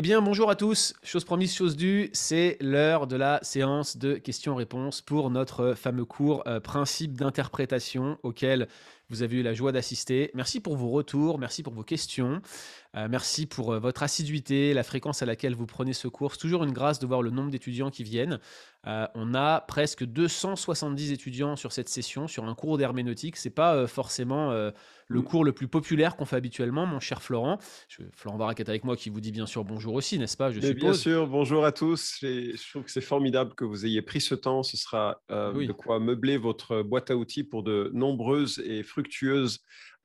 Eh bien, bonjour à tous. Chose promise, chose due, c'est l'heure de la séance de questions-réponses pour notre fameux cours euh, principe d'interprétation auquel vous avez eu la joie d'assister. Merci pour vos retours, merci pour vos questions, euh, merci pour euh, votre assiduité, la fréquence à laquelle vous prenez ce cours. C'est toujours une grâce de voir le nombre d'étudiants qui viennent. Euh, on a presque 270 étudiants sur cette session, sur un cours d'herméneutique. C'est pas forcément le Mm. cours le plus populaire qu'on fait habituellement, mon cher Florent. Je- Florent Varac est avec moi qui vous dit bien sûr bonjour aussi, n'est-ce pas Je bien sûr, bonjour à tous. Et je trouve que c'est formidable que vous ayez pris ce temps. Ce sera Oui. de quoi meubler votre boîte à outils pour de nombreuses et fructueuses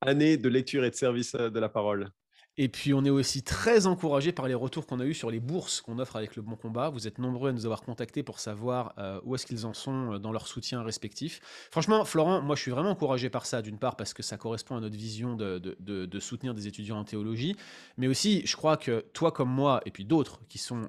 années de lecture et de service euh, de la parole. Et puis on est aussi très encouragé par les retours qu'on a eus sur les bourses qu'on offre avec le Bon Combat. Vous êtes nombreux à nous avoir contactés pour savoir euh, où est-ce qu'ils en sont euh, dans leur soutien respectif. Franchement, Florent, moi je suis vraiment encouragé par ça, d'une part parce que ça correspond à notre vision de, soutenir des étudiants en théologie, mais aussi je crois que toi comme moi, et puis d'autres qui sont,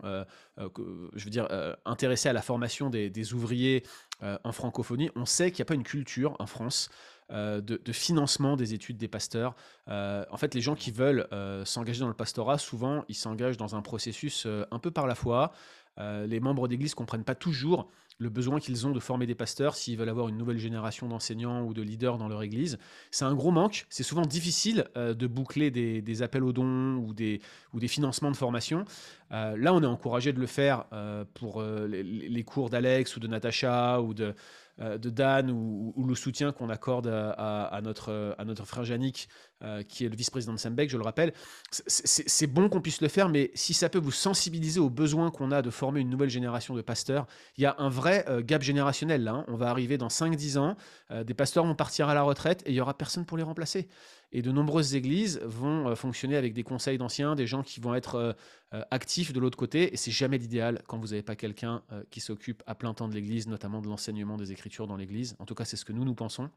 je veux dire, intéressés à la formation des, ouvriers en francophonie, on sait qu'il n'y a pas une culture en France de, de financement des études des pasteurs. Euh, en fait, les gens qui veulent euh, s'engager dans le pastorat, souvent, ils s'engagent dans un processus euh, un peu par la foi. Euh, les membres d'église comprennent pas toujours le besoin qu'ils ont de former des pasteurs s'ils veulent avoir une nouvelle génération d'enseignants ou de leaders dans leur église. C'est un gros manque. C'est souvent difficile euh, de boucler des, appels aux dons ou des, ou des financements de formation. Euh, là, on est encouragé de le faire euh, pour euh, les, les cours d'Alex ou de Natacha ou de, euh, de Dan ou, le soutien qu'on accorde à, notre, euh, frère Yannick, euh, qui est le vice-président de Sembec, je le rappelle. C'est- bon qu'on puisse le faire, mais si ça peut vous sensibiliser aux besoins qu'on a de former une nouvelle génération de pasteurs, il y a un vrai euh, gap générationnel là. hein. On va arriver dans 5-10 ans, euh, des pasteurs vont partir à la retraite et il y aura personne pour les remplacer. Et de nombreuses églises vont euh, fonctionner avec des conseils d'anciens, des gens qui vont être euh, euh, actifs de l'autre côté. Et c'est jamais l'idéal quand vous n'avez pas quelqu'un qui s'occupe à plein temps de l'église, notamment de l'enseignement des Écritures dans l'église. En tout cas, c'est ce que nous, nous pensons.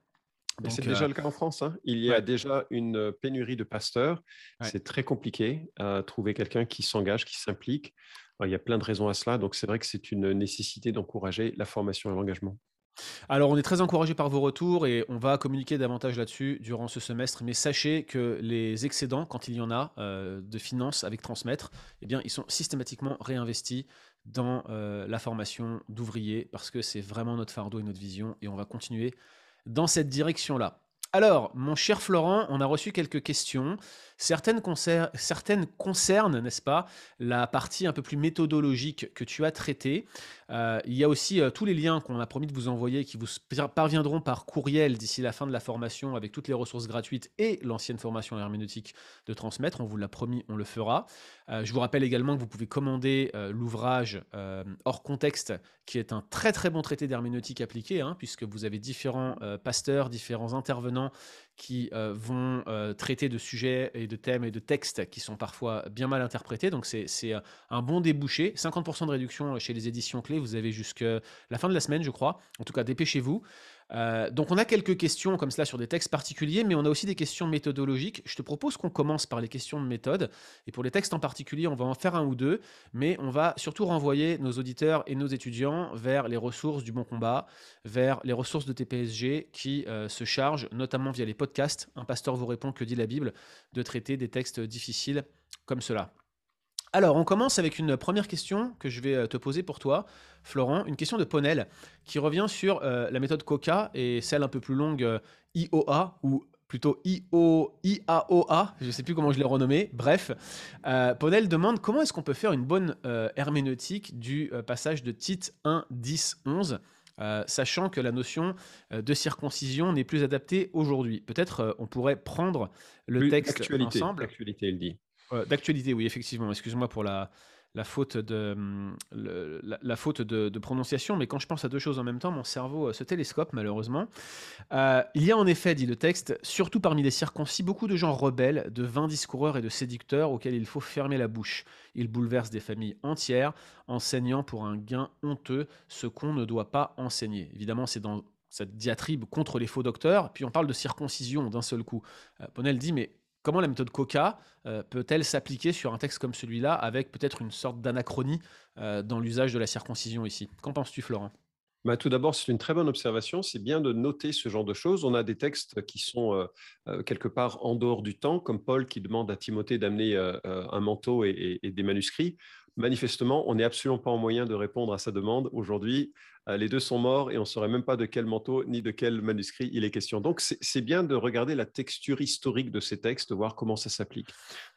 C'est euh, déjà le cas en France. hein. Il y a ouais. déjà une pénurie de pasteurs. Ouais. C'est très compliqué à trouver quelqu'un qui s'engage, qui s'implique. Il y a plein de raisons à cela. Donc, c'est vrai que c'est une nécessité d'encourager la formation et l'engagement. Alors, on est très encouragé par vos retours et on va communiquer davantage là-dessus durant ce semestre. Mais sachez que les excédents, quand il y en a, euh, de finances avec transmettre, eh ils sont systématiquement réinvestis dans euh, la formation d'ouvriers parce que c'est vraiment notre fardeau et notre vision et on va continuer dans cette direction-là. Alors, mon cher Florent, on a reçu quelques questions. Certaines, concer- certaines concernent, n'est-ce pas, la partie un peu plus méthodologique que tu as traitée. Euh, il y a aussi euh, tous les liens qu'on a promis de vous envoyer qui vous parviendront par courriel d'ici la fin de la formation avec toutes les ressources gratuites et l'ancienne formation herméneutique de transmettre. On vous l'a promis, on le fera. Euh, je vous rappelle également que vous pouvez commander l'ouvrage hors contexte qui est un très très bon traité d'herméneutique appliqué, hein, puisque vous avez différents pasteurs, différents intervenants qui euh, vont euh, traiter de sujets et de thèmes et de textes qui sont parfois bien mal interprétés. Donc c'est euh, un bon débouché. 50% de réduction chez les éditions clés. Vous avez jusqu'à la fin de la semaine, je crois. En tout cas, dépêchez-vous. Euh, donc on a quelques questions comme cela sur des textes particuliers, mais on a aussi des questions méthodologiques. Je te propose qu'on commence par les questions de méthode. Et pour les textes en particulier, on va en faire un ou deux, mais on va surtout renvoyer nos auditeurs et nos étudiants vers les ressources du Bon Combat, vers les ressources de TPSG qui euh, se chargent, notamment via les podcasts, Un pasteur vous répond, que dit la Bible, de traiter des textes difficiles comme cela. Alors, on commence avec une première question que je vais euh, te poser pour toi, Florent, une question de Ponel qui revient sur euh, la méthode COCA et celle un peu plus longue euh, IOA ou plutôt IO, IAOA, je ne sais plus comment je l'ai renommé. Bref, euh, Ponel demande comment est-ce qu'on peut faire une bonne herméneutique du passage de Tite 1, 10, 11 euh, sachant que la notion euh, de circoncision n'est plus adaptée aujourd'hui. Peut-être euh, on pourrait prendre le Plus texte ensemble. d'actualité, il dit. Euh, D'actualité, oui, effectivement. Excuse-moi pour la, faute, de, hum, de prononciation, mais quand je pense à deux choses en même temps, mon cerveau euh, se télescope, malheureusement. Euh, il y a en effet, dit le texte, surtout parmi les circoncis, beaucoup de gens rebelles, de vains discoureurs et de séducteurs auxquels il faut fermer la bouche. Ils bouleversent des familles entières, enseignant pour un gain honteux ce qu'on ne doit pas enseigner. Évidemment, c'est dans cette diatribe contre les faux docteurs, puis on parle de circoncision d'un seul coup. Euh, Ponel dit, mais comment la méthode Coca euh, peut-elle s'appliquer sur un texte comme celui-là avec peut-être une sorte d'anachronie euh, dans l'usage de la circoncision ici? Qu'en penses-tu, Florent? Bah, tout d'abord, c'est une très bonne observation. C'est bien de noter ce genre de choses. On a des textes qui sont euh, quelque part en dehors du temps, comme Paul qui demande à Timothée d'amener un manteau et, des manuscrits. Manifestement, on n'est absolument pas en moyen de répondre à sa demande. Aujourd'hui, les deux sont morts et on ne saurait même pas de quel manteau ni de quel manuscrit il est question. Donc, c'est bien de regarder la texture historique de ces textes, voir comment ça s'applique.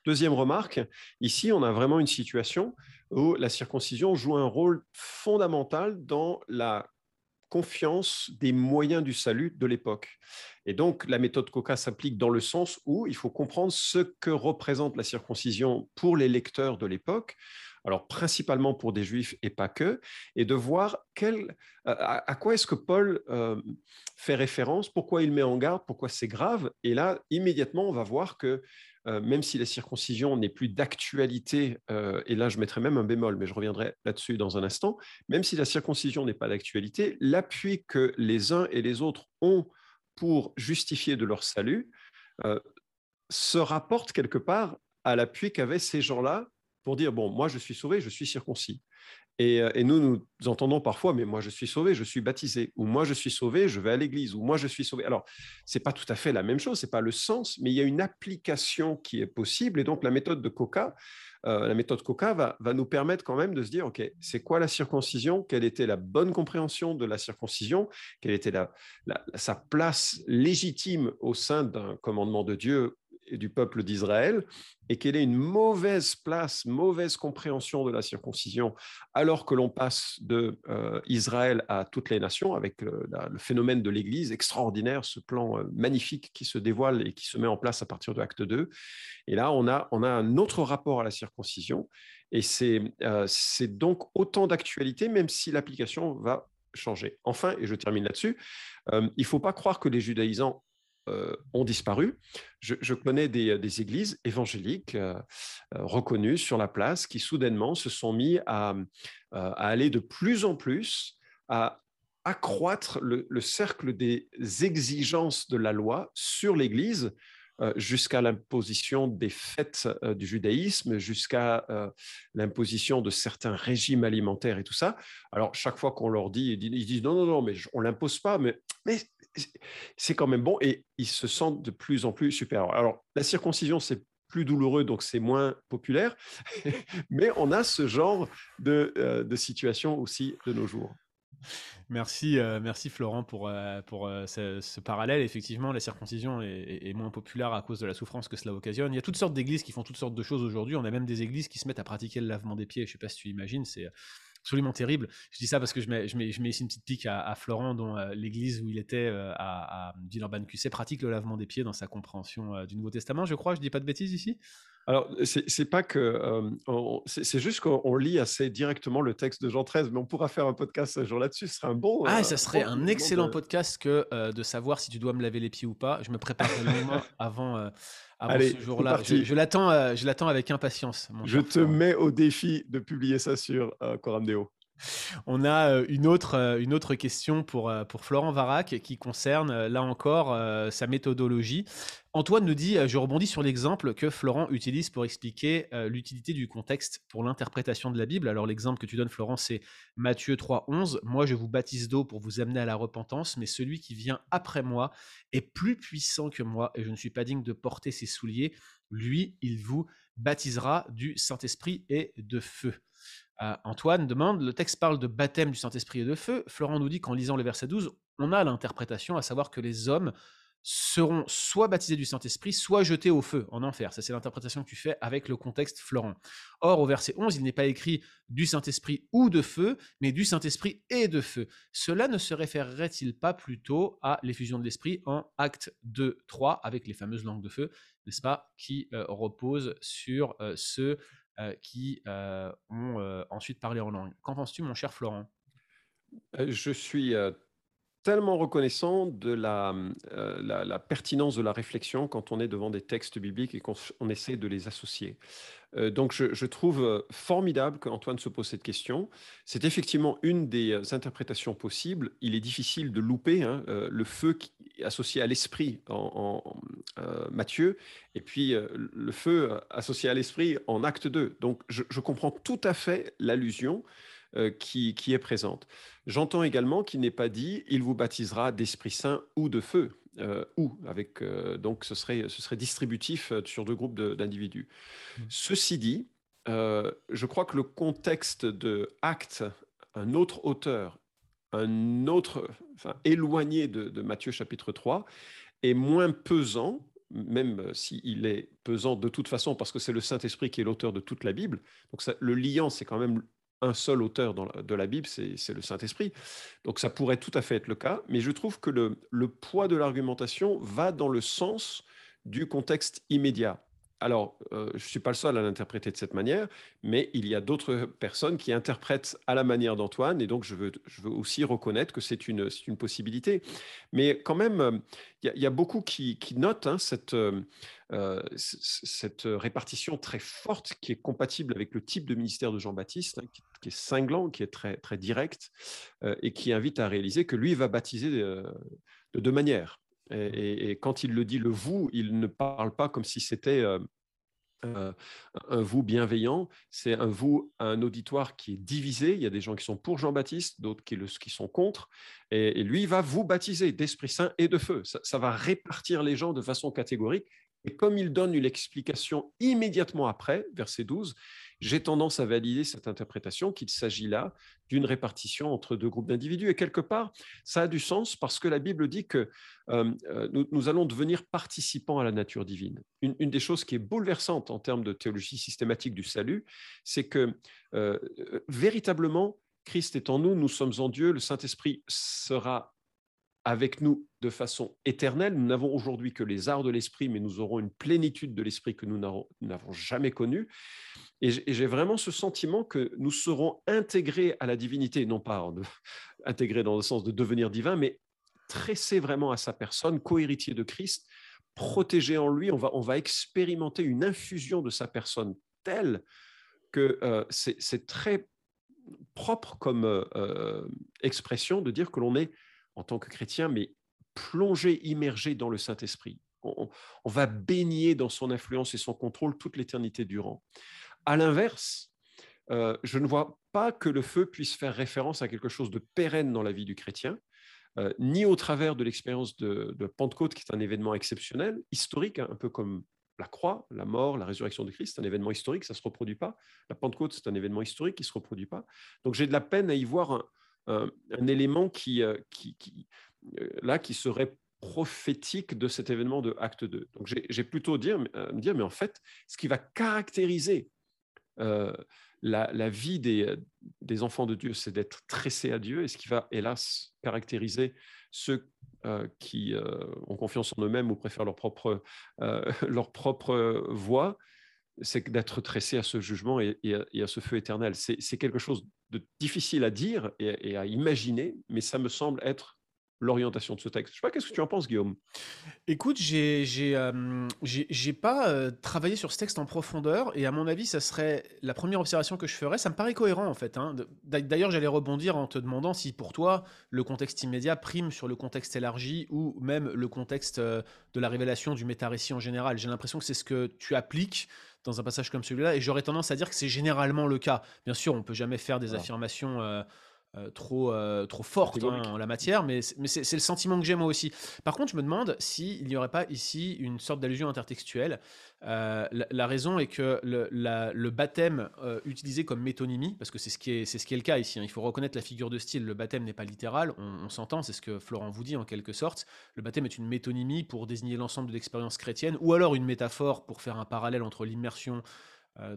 Deuxième remarque, ici, on a vraiment une situation où la circoncision joue un rôle fondamental dans la confiance des moyens du salut de l'époque. Et donc, la méthode Coca s'applique dans le sens où il faut comprendre ce que représente la circoncision pour les lecteurs de l'époque, alors principalement pour des juifs et pas que, et de voir à, quoi est-ce que Paul euh, fait référence, pourquoi il met en garde, pourquoi c'est grave. Et là, immédiatement, on va voir que euh, même si la circoncision n'est plus d'actualité, euh, et là je mettrai même un bémol, mais je reviendrai là-dessus dans un instant, même si la circoncision n'est pas d'actualité, l'appui que les uns et les autres ont pour justifier de leur salut se rapporte quelque part à l'appui qu'avaient ces gens-là pour dire, bon, moi je suis sauvé, je suis circoncis. Euh, et, nous, nous entendons parfois, mais moi je suis sauvé, je suis baptisé, ou moi je suis sauvé, je vais à l'église, ou moi je suis sauvé. Alors, ce n'est pas tout à fait la même chose, ce n'est pas le sens, mais il y a une application qui est possible. Et donc, la méthode de Coca, euh, la méthode Coca va, va, nous permettre quand même de se dire, OK, c'est quoi la circoncision? Quelle était la bonne compréhension de la circoncision? Quelle était la, sa place légitime au sein d'un commandement de Dieu du peuple d'Israël et quelle est une mauvaise place, mauvaise compréhension de la circoncision, alors que l'on passe de euh, Israël à toutes les nations avec le, phénomène de l'Église extraordinaire, ce plan euh, magnifique qui se dévoile et qui se met en place à partir de Acte 2. Et là, on a, on a un autre rapport à la circoncision et c'est euh, donc autant d'actualité, même si l'application va changer. Enfin, et je termine là-dessus, il ne faut pas croire que les judaïsants euh, ont disparu. Je, connais des, églises évangéliques euh, euh, reconnues sur la place qui soudainement se sont mis à, aller de plus en plus à accroître le, cercle des exigences de la loi sur l'Église euh, jusqu'à l'imposition des fêtes euh, du judaïsme, jusqu'à euh, l'imposition de certains régimes alimentaires et tout ça. Alors, chaque fois qu'on leur dit, ils disent non, non, non, mais on ne l'impose pas, mais c'est quand même bon et ils se sentent de plus en plus supérieurs. Alors, la circoncision, c'est plus douloureux, donc c'est moins populaire, mais on a ce genre de, de situation aussi de nos jours. Merci, euh, merci Florent pour, euh, pour euh, ce, parallèle. Effectivement, la circoncision est, moins populaire à cause de la souffrance que cela occasionne. Il y a toutes sortes d'églises qui font toutes sortes de choses aujourd'hui. On a même des églises qui se mettent à pratiquer le lavement des pieds. Je ne sais pas si tu imagines, c'est absolument terrible. Je dis ça parce que je mets, ici une petite pique à, Florent, dont l'église où il était à, à Villeurbanne-QC pratique le lavement des pieds dans sa compréhension du Nouveau Testament, je crois. Je dis pas de bêtises ici? Alors, c'est pas que. Euh, c'est juste qu'on lit assez directement le texte de Jean 13, mais on pourra faire un podcast un jour là-dessus. Ce serait un bon. Ah, ça serait un excellent podcast que euh, de savoir si tu dois me laver les pieds ou pas. Je me prépare longuement avant, euh, avant ce jour-là. Je, je l'attends avec impatience. je te mets au défi de publier ça sur Coram Deo. On a euh, une autre, euh, une autre question pour, euh, pour Florent Varac qui concerne, là encore, sa méthodologie. Antoine nous dit, je rebondis sur l'exemple que Florent utilise pour expliquer l'utilité du contexte pour l'interprétation de la Bible. Alors l'exemple que tu donnes, Florent, c'est Matthieu 3, 11. Moi, je vous baptise d'eau pour vous amener à la repentance, mais celui qui vient après moi est plus puissant que moi et je ne suis pas digne de porter ses souliers. Lui, il vous baptisera du Saint-Esprit et de feu. Antoine demande, le texte parle de baptême du Saint-Esprit et de feu. Florent nous dit qu'en lisant le verset 12, on a l'interprétation, à savoir que les hommes seront soit baptisés du Saint-Esprit, soit jetés au feu, en enfer. Ça, c'est l'interprétation que tu fais avec le contexte Florent. Or, au verset 11, il n'est pas écrit du Saint-Esprit ou de feu, mais du Saint-Esprit et de feu. Cela ne se référerait-il pas plutôt à l'effusion de l'Esprit en acte 2, 3, avec les fameuses langues de feu, n'est-ce pas, qui euh, reposent sur euh, ce euh, qui euh, ont euh, ensuite parlé en langue. Qu'en penses-tu, mon cher Florent? Je suis tellement reconnaissant de la, la, pertinence de la réflexion quand on est devant des textes bibliques et qu'on essaie de les associer. donc je, trouve formidable qu'Antoine se pose cette question. C'est effectivement une des interprétations possibles. Il est difficile de louper hein, le feu qui associé à l'esprit en, Matthieu et puis le feu associé à l'esprit en acte 2. Donc je, je comprends tout à fait l'allusion. qui, qui est présente. J'entends également qu'il n'est pas dit il vous baptisera d'Esprit Saint ou de feu. ou avec donc ce serait ce serait distributif sur deux groupes d'individus. Mmh. Ceci dit, je crois que le contexte de Acte, un autre auteur, un autre, enfin, éloigné de, Matthieu chapitre 3, est moins pesant même s'il est pesant de toute façon, parce que c'est le Saint-Esprit qui est l'auteur de toute la Bible. Donc le liant, c'est quand même un seul auteur de la Bible, c'est le Saint-Esprit. Donc ça pourrait tout à fait être le cas, mais je trouve que le poids de l'argumentation va dans le sens du contexte immédiat. Alors, euh, je ne suis pas le seul à l'interpréter de cette manière, mais il y a d'autres personnes qui interprètent à la manière d'Antoine, et donc je veux, aussi reconnaître que c'est une, possibilité. Mais quand même, il y, a beaucoup qui, notent hein, euh, cette, répartition très forte qui est compatible avec le type de ministère de Jean-Baptiste, hein, qui, est cinglant, qui est très, direct, euh, et qui invite à réaliser que lui va baptiser de deux manières. Et, quand il le dit le vous, il ne parle pas comme si c'était euh, euh, un vous bienveillant, c'est un vous, un auditoire qui est divisé. Il y a des gens qui sont pour Jean-Baptiste, d'autres qui, qui, sont contre. Et, lui, il va vous baptiser d'Esprit Saint et de feu. ça, va répartir les gens de façon catégorique. Et comme il donne une explication immédiatement après, verset 12, j'ai tendance à valider cette interprétation qu'il s'agit là d'une répartition entre deux groupes d'individus. Et quelque part, ça a du sens parce que la Bible dit que euh, euh, nous, allons devenir participants à la nature divine. Une, des choses qui est bouleversante en termes de théologie systématique du salut, c'est que euh, véritablement, Christ est en nous, nous sommes en Dieu, le Saint-Esprit sera avec nous de façon éternelle. Nous n'avons aujourd'hui que les arts de l'esprit, mais nous aurons une plénitude de l'esprit que nous n'avons jamais connue. Et j'ai vraiment ce sentiment que nous serons intégrés à la divinité, non pas intégrés dans le sens de devenir divin, mais tressés vraiment à sa personne, co-héritier de Christ, protégés en lui. On va, on va expérimenter une infusion de sa personne telle que euh, c'est très propre comme euh, euh, expression de dire que l'on est en tant que chrétien, mais plongé, immergé dans le Saint-Esprit. On, va baigner dans son influence et son contrôle toute l'éternité durant. À l'inverse, euh, je ne vois pas que le feu puisse faire référence à quelque chose de pérenne dans la vie du chrétien, euh, ni au travers de l'expérience de, Pentecôte, qui est un événement exceptionnel, historique, hein, un peu comme la croix, la mort, la résurrection de Christ, c'est un événement historique, ça ne se reproduit pas. La Pentecôte, c'est un événement historique qui ne se reproduit pas. Donc j'ai de la peine à y voir un, un, élément qui, euh, euh, là, qui serait prophétique de cet événement de Acte 2. Donc j'ai plutôt dire, me dire, mais en fait, ce qui va caractériser euh, la, vie des, des, enfants de Dieu, c'est d'être tressé à Dieu, et ce qui va, hélas, caractériser ceux qui ont confiance en eux-mêmes ou préfèrent leur propre, leur propre voie, c'est d'être tressé à ce jugement et, à, ce feu éternel. C'est quelque chose de difficile à dire et, à imaginer, mais ça me semble être l'orientation de ce texte. Je sais pas, qu'est-ce que tu en penses, Guillaume? Écoute, j'ai j'ai euh, pas euh, travaillé sur ce texte en profondeur, et à mon avis, ça serait la première observation que je ferais. Ça me paraît cohérent, en fait. Hein. D'ailleurs, j'allais rebondir en te demandant si, pour toi, le contexte immédiat prime sur le contexte élargi, ou même le contexte euh, de la révélation du méta-récit en général. J'ai l'impression que c'est ce que tu appliques dans un passage comme celui-là, et j'aurais tendance à dire que c'est généralement le cas. Bien sûr, on peut jamais faire des affirmations euh, trop, euh, trop fortes hein, en la matière, mais, mais c'est le sentiment que j'ai moi aussi. Par contre, je me demande s'il n'y aurait pas ici une sorte d'allusion intertextuelle. Euh, la, raison est que le, baptême utilisé comme métonymie, parce que c'est ce, qui est, ce qui est le cas ici, hein, il faut reconnaître la figure de style, le baptême n'est pas littéral, on, s'entend, c'est ce que Florent vous dit en quelque sorte, le baptême est une métonymie pour désigner l'ensemble de l'expérience chrétienne, ou alors une métaphore pour faire un parallèle entre l'immersion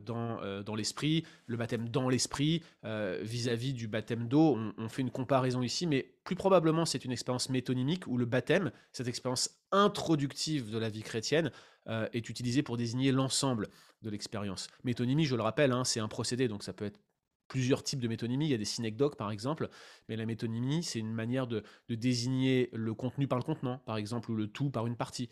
dans, dans l'esprit, le baptême dans l'esprit, vis-à-vis du baptême d'eau. On, fait une comparaison ici, mais plus probablement c'est une expérience métonymique où le baptême, cette expérience introductive de la vie chrétienne, euh, est utilisé pour désigner l'ensemble de l'expérience. Métonymie, je le rappelle, hein, c'est un procédé, donc ça peut être plusieurs types de métonymie. Il y a des synecdoques, par exemple, mais la métonymie, c'est une manière de, désigner le contenu par le contenant, par exemple, ou le tout par une partie.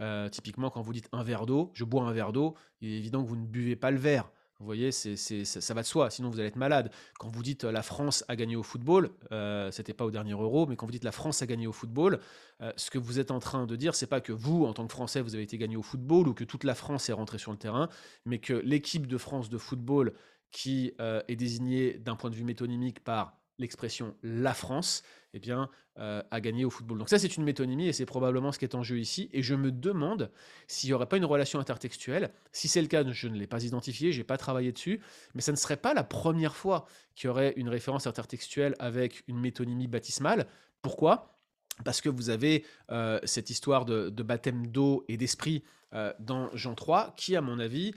Euh, typiquement, quand vous dites un verre d'eau, je bois un verre d'eau, il est évident que vous ne buvez pas le verre. Vous voyez, ça, va de soi, sinon vous allez être malade. Quand vous dites euh, la France a gagné au football, euh, c'était pas au dernier euro, mais quand vous dites la France a gagné au football, euh, ce que vous êtes en train de dire, c'est pas que vous, en tant que Français, vous avez été gagné au football ou que toute la France est rentrée sur le terrain, mais que l'équipe de France de football qui est désignée d'un point de vue métonymique par l'expression la France, eh bien, euh, a gagné au football. Donc ça, c'est une métonymie et c'est probablement ce qui est en jeu ici. Et je me demande s'il n'y aurait pas une relation intertextuelle. Si c'est le cas, je ne l'ai pas identifié, je n'ai pas travaillé dessus, mais ça ne serait pas la première fois qu'il y aurait une référence intertextuelle avec une métonymie baptismale. Pourquoi? Parce que vous avez euh, cette histoire de, baptême d'eau et d'esprit euh, dans Jean 3, qui, à mon avis,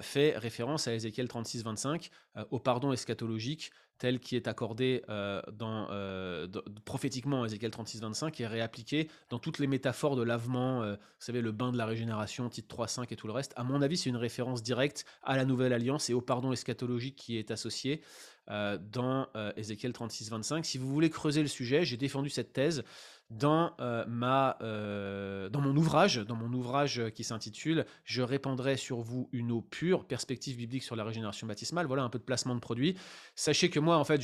fait référence à Ézéchiel 36-25, euh, au pardon eschatologique tel qui est accordé euh, euh, dans- prophétiquement à Ézéchiel 36-25 et réappliqué dans toutes les métaphores de lavement, euh, vous savez, le bain de la régénération, titre 3-5 et tout le reste. À mon avis, c'est une référence directe à la nouvelle alliance et au pardon eschatologique qui est associé dans Ézéchiel 36-25. Si vous voulez creuser le sujet, j'ai défendu cette thèse dans, euh, ma, euh, dans mon ouvrage, dans mon ouvrage qui s'intitule Je répandrai sur vous une eau pure, perspective biblique sur la régénération baptismale. Voilà un peu de placement de produit. Sachez que moi, en fait,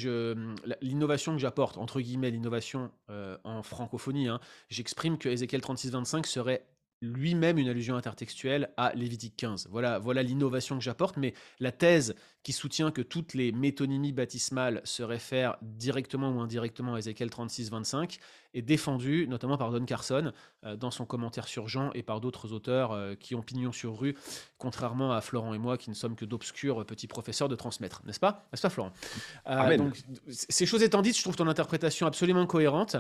l'innovation que j'apporte, entre guillemets, l'innovation euh, en francophonie, hein, j'exprime que Ézéchiel 36-25 serait lui-même une allusion intertextuelle à Lévitique 15. Voilà, voilà l'innovation que j'apporte, mais la thèse qui soutient que toutes les métonymies baptismales se réfèrent directement ou indirectement à Ézéchiel 36-25 est défendue notamment par Don Carson euh, dans son commentaire sur Jean et par d'autres auteurs euh, qui ont pignon sur rue, contrairement à Florent et moi qui ne sommes que d'obscurs petits professeurs de transmettre, n'est-ce pas? N'est-ce pas Florent? Euh, donc, ces choses étant dites, je trouve ton interprétation absolument cohérente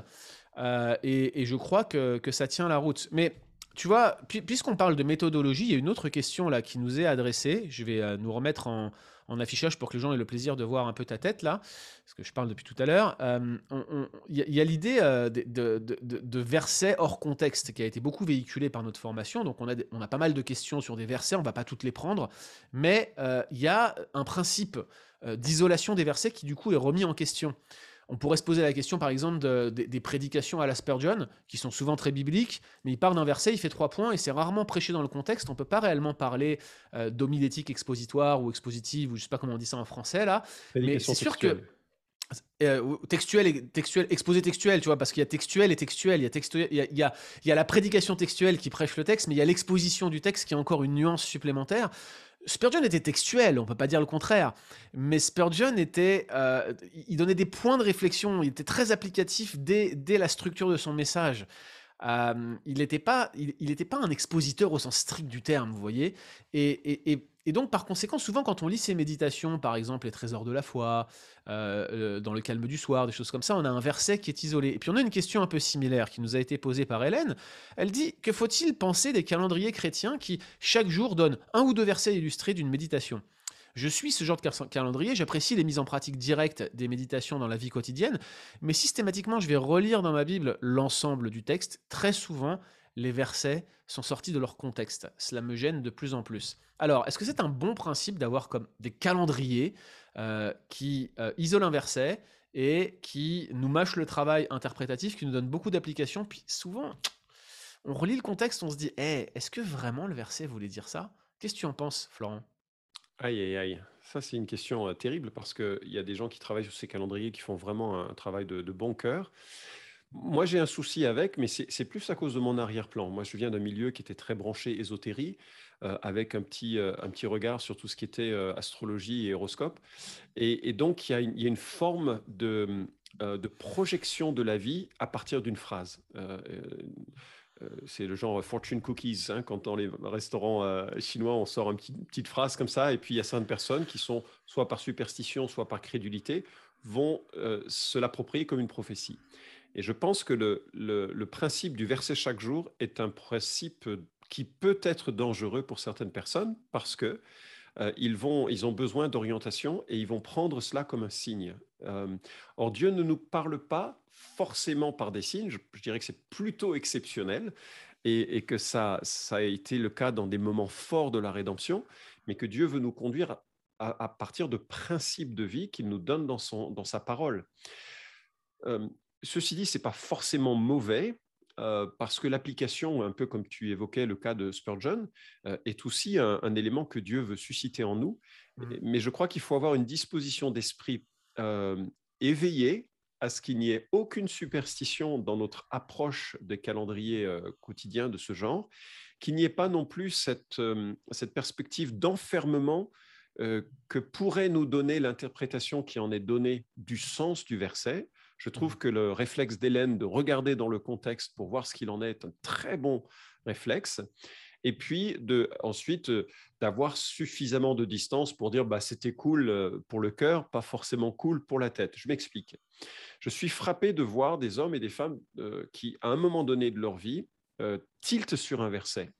et, et je crois que, que ça tient la route. Mais tu vois, pu- puisqu'on parle de méthodologie, il y a une autre question là qui nous est adressée. Je vais euh, nous remettre en, affichage pour que les gens aient le plaisir de voir un peu ta tête là, parce que je parle depuis tout à l'heure. Euh, Il y a- l'idée euh, de, versets hors contexte qui a été beaucoup véhiculée par notre formation. Donc on a, on a pas mal de questions sur des versets, on va pas toutes les prendre, mais il y a un principe d'isolation des versets qui du coup est remis en question. On pourrait se poser la question, par exemple, de- de- des prédications à la Spurgeon, qui sont souvent très bibliques, mais il part d'un verset, il fait trois points, et c'est rarement prêché dans le contexte. On ne peut pas réellement parler euh, d'homilétique expositoire ou expositive, ou je ne sais pas comment on dit ça en français, là. Prédication c'est sûr que-. Euh, textuel, et- textuel, exposé textuel, tu vois, parce qu'il y a textuel et textuel, il y a, textuel, il y a, il y a- il y a la prédication textuelle qui prêche le texte, mais il y a l'exposition du texte qui est encore une nuance supplémentaire. Spurgeon était textuel, on peut pas dire le contraire, mais Spurgeon était, euh, il donnait des points de réflexion, il était très applicatif dès, dès la structure de son message. Euh, il n'était pas, il, pas un expositeur au sens strict du terme, vous voyez. Et- et donc, par conséquent, souvent quand on lit ses méditations, par exemple les trésors de la foi, euh, dans le calme du soir, des choses comme ça, on a un verset qui est isolé. Et puis on a une question un peu similaire qui nous a été posée par Hélène. Elle dit que faut-il penser des calendriers chrétiens qui chaque jour donnent un ou deux versets illustrés d'une méditation? Je suis ce genre de cal- calendrier, j'apprécie les mises en pratique directes des méditations dans la vie quotidienne, mais systématiquement, je vais relire dans ma Bible l'ensemble du texte. Très souvent, les versets sont sortis de leur contexte. Cela me gêne de plus en plus. Alors, est-ce que c'est un bon principe d'avoir comme des calendriers euh, qui euh, isolent un verset et qui nous mâchent le travail interprétatif, qui nous donnent beaucoup d'applications, puis souvent, on relit le contexte, on se dit, Eh, est-ce que vraiment le verset voulait dire ça? Qu'est-ce que tu en penses, Florent? Aïe, aïe, aïe. Ça, c'est une question euh, terrible parce qu'il y a des gens qui travaillent sur ces calendriers qui font vraiment un travail de, de bon cœur. Moi, j'ai un souci avec, mais c'est plus à cause de mon arrière-plan. Moi, je viens d'un milieu qui était très branché ésotérie, euh, avec un petit, euh, un petit regard sur tout ce qui était euh, astrologie et horoscope. Et, donc, il y, a une, forme de, euh, de projection de la vie à partir d'une phrase. C'est le genre fortune cookies, hein, quand dans les restaurants chinois, on sort une petite, phrase comme ça, et puis il y a certaines personnes qui sont, soit par superstition, soit par crédulité, vont se l'approprier comme une prophétie. Et je pense que le, principe du verset chaque jour est un principe qui peut être dangereux pour certaines personnes parce que euh, ils, vont, ils ont besoin d'orientation et ils vont prendre cela comme un signe. Euh, or, Dieu ne nous parle pas forcément par des signes, je, dirais que c'est plutôt exceptionnel et, que ça, a été le cas dans des moments forts de la rédemption, mais que Dieu veut nous conduire à, à partir de principes de vie qu'il nous donne dans, son, dans sa parole. Euh, ceci dit, ce n'est pas forcément mauvais, euh, parce que l'application, un peu comme tu évoquais le cas de Spurgeon, euh, est aussi un, un élément que Dieu veut susciter en nous. Mmh. Mais je crois qu'il faut avoir une disposition d'esprit éveillée à ce qu'il n'y ait aucune superstition dans notre approche des calendriers quotidiens de ce genre, qu'il n'y ait pas non plus cette, cette perspective d'enfermement que pourrait nous donner l'interprétation qui en est donnée du sens du verset. Je trouve mmh. que le réflexe d'Hélène de regarder dans le contexte pour voir ce qu'il en est est un très bon réflexe et puis de, ensuite euh, d'avoir suffisamment de distance pour dire bah, c'était cool euh, pour le cœur, pas forcément cool pour la tête. Je m'explique. Je suis frappé de voir des hommes et des femmes euh, qui, à un moment donné de leur vie, tiltent sur un verset.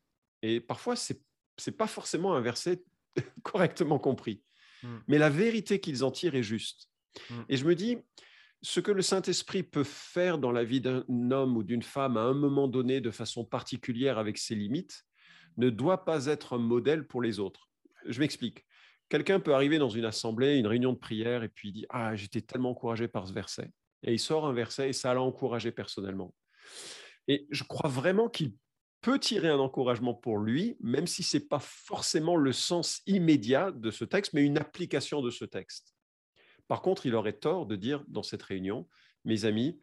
Et parfois, ce n'est pas forcément un verset correctement compris. Hmm. Mais la vérité qu'ils en tirent est juste. Hmm. Et je me dis, ce que le Saint-Esprit peut faire dans la vie d'un homme ou d'une femme à un moment donné de façon particulière avec ses limites, ne doit pas être un modèle pour les autres. Je m'explique. Quelqu'un peut arriver dans une assemblée, une réunion de prière, et puis il dit Ah, j'étais tellement encouragé par ce verset. Et il sort un verset et ça l'a encouragé personnellement. Et je crois vraiment qu'il peut tirer un encouragement pour lui, même si ce n'est pas forcément le sens immédiat de ce texte, mais une application de ce texte. Par contre, il aurait tort de dire dans cette réunion, mes amis,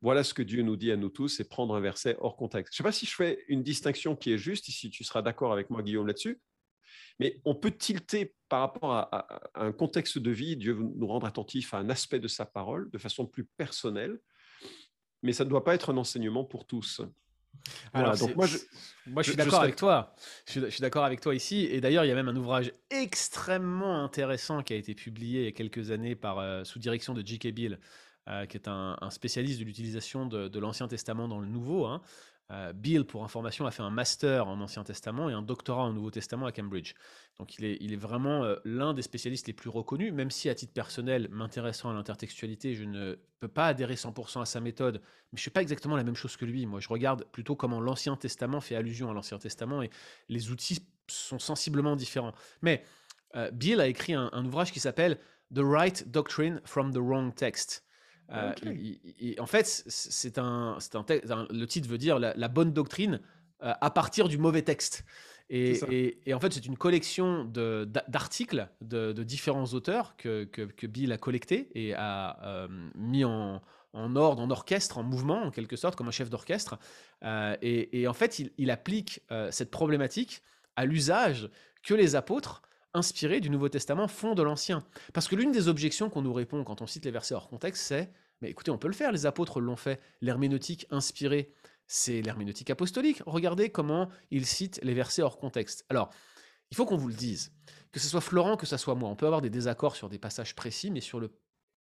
voilà ce que Dieu nous dit à nous tous, c'est prendre un verset hors contexte. Je ne sais pas si je fais une distinction qui est juste, si tu seras d'accord avec moi, Guillaume, là-dessus, mais on peut tilter par rapport à, un contexte de vie, Dieu nous rendre attentifs à un aspect de sa parole de façon plus personnelle, mais ça ne doit pas être un enseignement pour tous. Alors, donc moi, je, moi, je suis d'accord avec toi. Je suis, d'accord avec toi ici. Et d'ailleurs, il y a même un ouvrage extrêmement intéressant qui a été publié il y a quelques années par, euh, sous direction de J.K. Bill, euh, qui est un, spécialiste de l'utilisation de, l'Ancien Testament dans le Nouveau. Hein. Euh, Bill, pour information, a fait un master en Ancien Testament et un doctorat en Nouveau Testament à Cambridge. Donc il est, vraiment euh, l'un des spécialistes les plus reconnus, même si à titre personnel, m'intéressant à l'intertextualité, je ne peux pas adhérer 100% à sa méthode, mais je ne suis pas exactement la même chose que lui. Moi, je regarde plutôt comment l'Ancien Testament fait allusion à l'Ancien Testament et les outils sont sensiblement différents. Mais Bill a écrit un ouvrage qui s'appelle The Right Doctrine from the Wrong Text. Euh, en fait, c'est un, un, le titre veut dire la, bonne doctrine euh, à partir du mauvais texte. Et, en fait, c'est une collection d'articles de, différents auteurs que, que, Bill a collecté et a euh, mis en, en, ordre, en orchestre, en mouvement, en quelque sorte, comme un chef d'orchestre. et, en fait, il, il applique cette problématique à l'usage que les apôtres inspirés du Nouveau Testament font de l'Ancien. Parce que l'une des objections qu'on nous répond quand on cite les versets hors contexte, c'est mais écoutez, on peut le faire, les apôtres l'ont fait. L'herméneutique inspirée, c'est l'herméneutique apostolique. Regardez comment ils citent les versets hors contexte. Alors, il faut qu'on vous le dise. Que ce soit Florent, que ce soit moi, on peut avoir des désaccords sur des passages précis, mais sur, le,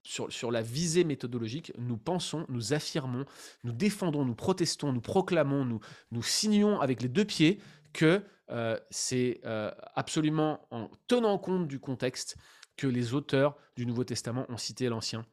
sur, sur la visée méthodologique, nous pensons, nous affirmons, nous défendons, nous protestons, nous proclamons, nous, nous signons avec les deux pieds que euh, c'est euh, absolument en tenant compte du contexte que les auteurs du Nouveau Testament ont cité l'Ancien.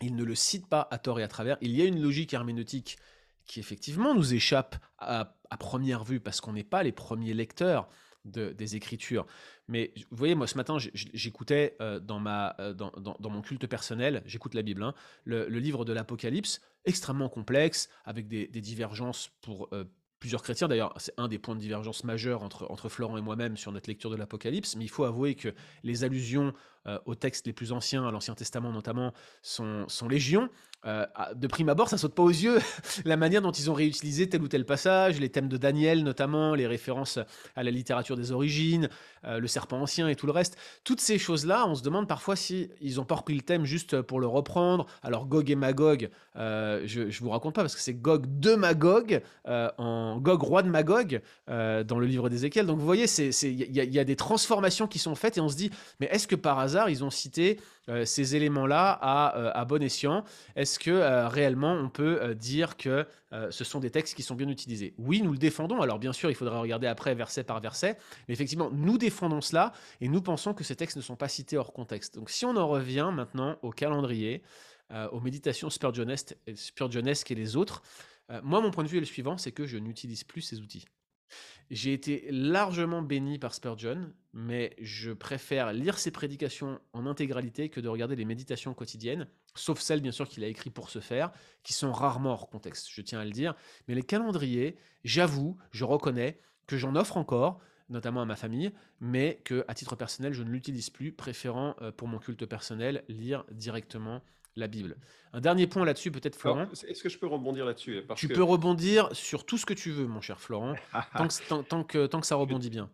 Ils ne le citent pas à tort et à travers. Il y a une logique herméneutique qui effectivement nous échappe à, première vue parce qu'on n'est pas les premiers lecteurs des Écritures. Mais vous voyez, moi ce matin, j'écoutais euh, dans, mon culte personnel, j'écoute la Bible, hein, le, livre de l'Apocalypse, extrêmement complexe, avec des, divergences pour plusieurs chrétiens. D'ailleurs, c'est un des points de divergence majeurs entre, entre Florent et moi-même sur notre lecture de l'Apocalypse. Mais il faut avouer que les allusions euh, aux textes les plus anciens, à l'Ancien Testament notamment, sont, sont légion. Euh, de prime abord, ça saute pas aux yeux la manière dont ils ont réutilisé tel ou tel passage, les thèmes de Daniel notamment, les références à la littérature des origines, euh, le serpent ancien et tout le reste. Toutes ces choses-là, on se demande parfois si ils ont pas repris le thème juste pour le reprendre. Alors Gog et Magog, je, ne vous raconte pas parce que c'est Gog de Magog en Gog roi de Magog dans le livre d'Ézéchiel. Donc vous voyez, il y, a des transformations qui sont faites et on se dit, mais est-ce que par hasard ils ont cité euh, ces éléments-là euh, à, bon escient Est-ce que euh, réellement on peut dire que ce sont des textes qui sont bien utilisés? Oui, nous le défendons. Alors bien sûr, il faudra regarder après verset par verset, mais effectivement, nous défendons cela et nous pensons que ces textes ne sont pas cités hors contexte. Donc si on en revient maintenant au calendrier, aux méditations spurgeonesques, et les autres, moi, mon point de vue est le suivant, c'est que je n'utilise plus ces outils. J'ai été largement béni par Spurgeon, mais je préfère lire ses prédications en intégralité que de regarder les méditations quotidiennes, sauf celles bien sûr qu'il a écrites pour ce faire, qui sont rarement hors contexte, je tiens à le dire. Mais les calendriers, j'avoue, je reconnais que j'en offre encore, notamment à ma famille, mais que à titre personnel, je ne l'utilise plus, préférant euh, pour mon culte personnel lire directement la Bible. Un dernier point là-dessus, peut-être Florent. Est-ce que je peux rebondir là-dessus? Tu peux rebondir sur tout ce que tu veux, mon cher Florent, tant, que, tant que ça rebondit bien.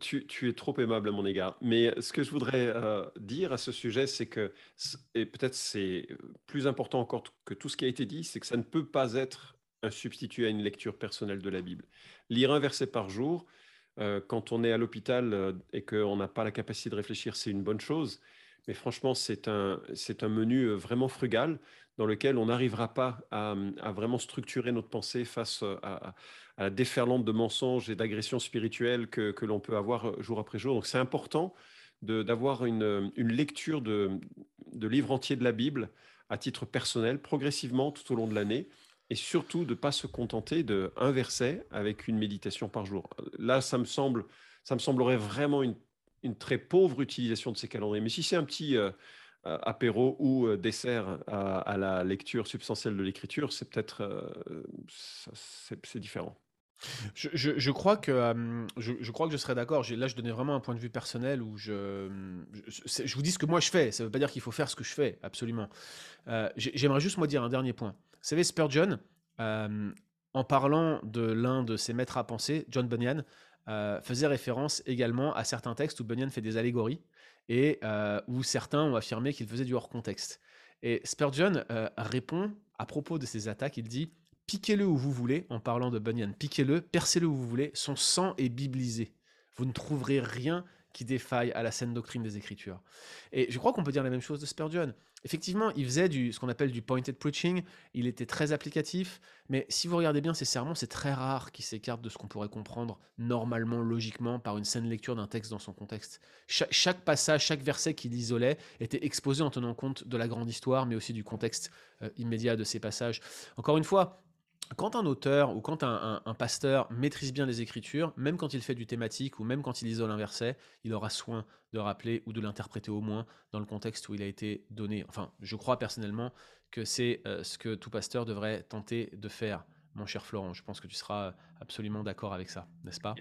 Tu, es trop aimable à mon égard. Mais ce que je voudrais euh, dire à ce sujet, c'est que, et peut-être c'est plus important encore que tout ce qui a été dit, c'est que ça ne peut pas être un substitut à une lecture personnelle de la Bible. Lire un verset par jour, euh, quand on est à l'hôpital euh, et qu'on n'a pas la capacité de réfléchir, c'est une bonne chose. Mais franchement, c'est un, un menu vraiment frugal dans lequel on n'arrivera pas à, vraiment structurer notre pensée face à, la déferlante de mensonges et d'agressions spirituelles que, que l'on peut avoir jour après jour. Donc c'est important d'avoir une, une, lecture de, de livres entiers de la Bible à titre personnel, progressivement tout au long de l'année, et surtout de ne pas se contenter d'un verset avec une méditation par jour. Là, ça me, semble, ça me semblerait vraiment une, une très pauvre utilisation de ces calendriers. Mais si c'est un petit... Euh, euh, apéro ou euh, dessert à, la lecture substantielle de l'écriture, c'est peut-être euh, c'est différent. Je, crois que je, crois que je serais d'accord. Là, je donnais vraiment un point de vue personnel où je, je, vous dis ce que moi je fais. Ça ne veut pas dire qu'il faut faire ce que je fais, absolument. J'aimerais juste moi dire un dernier point. Vous savez, Spurgeon, en parlant de l'un de ses maîtres à penser, John Bunyan, faisait référence également à certains textes où Bunyan fait des allégories et euh, où certains ont affirmé qu'il faisait du hors-contexte. Et Spurgeon euh, répond à propos de ces attaques, il dit Piquez-le où vous voulez, en parlant de Bunyan, piquez-le, percez-le où vous voulez, son sang est biblisé. Vous ne trouverez rien qui défaille à la saine doctrine des Écritures. Et je crois qu'on peut dire la même chose de Spurgeon. Effectivement, il faisait du, ce qu'on appelle du pointed preaching, il était très applicatif, mais si vous regardez bien ses sermons, c'est très rare qu'il s'écarte de ce qu'on pourrait comprendre normalement, logiquement, par une saine lecture d'un texte dans son contexte. chaque passage, chaque verset qu'il isolait était exposé en tenant compte de la grande histoire, mais aussi du contexte euh, immédiat de ces passages. Encore une fois, quand un auteur ou quand un, pasteur maîtrise bien les écritures, même quand il fait du thématique ou même quand il isole un verset, il aura soin de rappeler ou de l'interpréter au moins dans le contexte où il a été donné. Enfin, je crois personnellement que c'est euh, ce que tout pasteur devrait tenter de faire, mon cher Florent. Je pense que tu seras absolument d'accord avec ça, n'est-ce pas?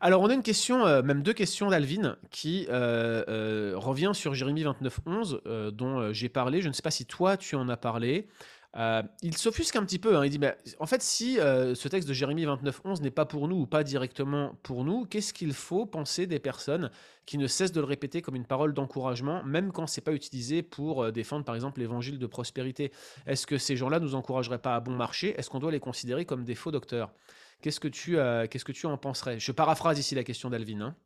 Alors, on a une question, euh, même deux questions d'Alvin qui euh, revient sur Jérémie 29.11 dont j'ai parlé. Je ne sais pas si toi tu en as parlé. Euh, il s'offusque un petit peu. Hein. Il dit bah, en fait, si euh, ce texte de Jérémie 29.11 n'est pas pour nous ou pas directement pour nous, qu'est-ce qu'il faut penser des personnes qui ne cessent de le répéter comme une parole d'encouragement, même quand c'est pas utilisé pour euh, défendre par exemple l'évangile de prospérité? Est-ce que ces gens-là nous encourageraient pas à bon marché Est-ce qu'on doit les considérer comme des faux docteurs? Qu'est-ce que tu, en penserais? Je paraphrase ici la question d'Alvin. Hein.